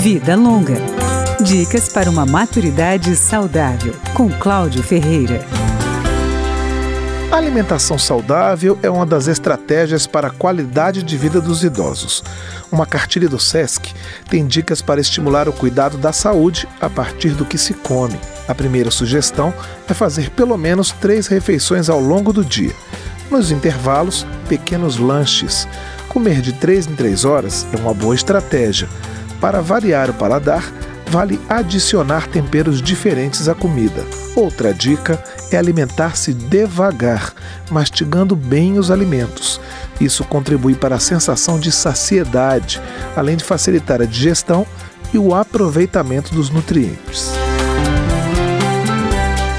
Vida Longa. Dicas para uma maturidade saudável, com Cláudio Ferreira. A alimentação saudável é uma das estratégias para a qualidade de vida dos idosos. Uma cartilha do SESC tem dicas para estimular o cuidado da saúde a partir do que se come. A primeira sugestão é fazer pelo menos três refeições ao longo do dia. Nos intervalos, pequenos lanches. Comer de três em três horas é uma boa estratégia. Para variar o paladar, vale adicionar temperos diferentes à comida. Outra dica é alimentar-se devagar, mastigando bem os alimentos. Isso contribui para a sensação de saciedade, além de facilitar a digestão e o aproveitamento dos nutrientes.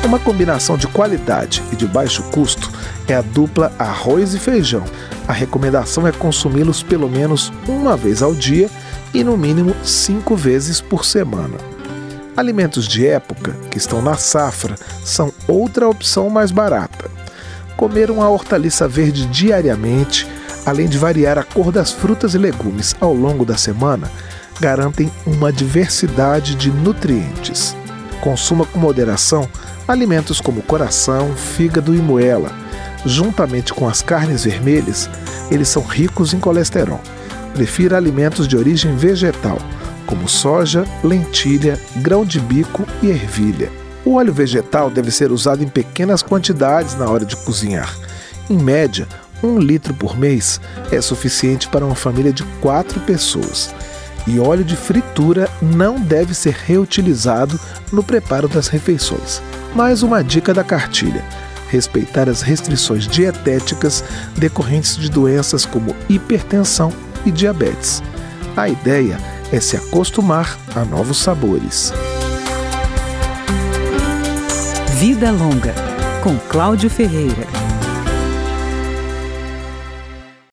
Uma combinação de qualidade e de baixo custo é a dupla arroz e feijão. A recomendação é consumi-los pelo menos uma vez ao dia e no mínimo cinco vezes por semana. Alimentos de época, que estão na safra, são outra opção mais barata. Comer uma hortaliça verde diariamente, além de variar a cor das frutas e legumes ao longo da semana, garantem uma diversidade de nutrientes. Consuma com moderação alimentos como coração, fígado e moela. Juntamente com as carnes vermelhas, eles são ricos em colesterol. Prefira alimentos de origem vegetal, como soja, lentilha, grão de bico e ervilha. O óleo vegetal deve ser usado em pequenas quantidades na hora de cozinhar. Em média, um litro por mês é suficiente para uma família de quatro pessoas. E óleo de fritura não deve ser reutilizado no preparo das refeições. Mais uma dica da cartilha: respeitar as restrições dietéticas decorrentes de doenças como hipertensão e diabetes. A ideia é se acostumar a novos sabores. Vida Longa, com Cláudio Ferreira.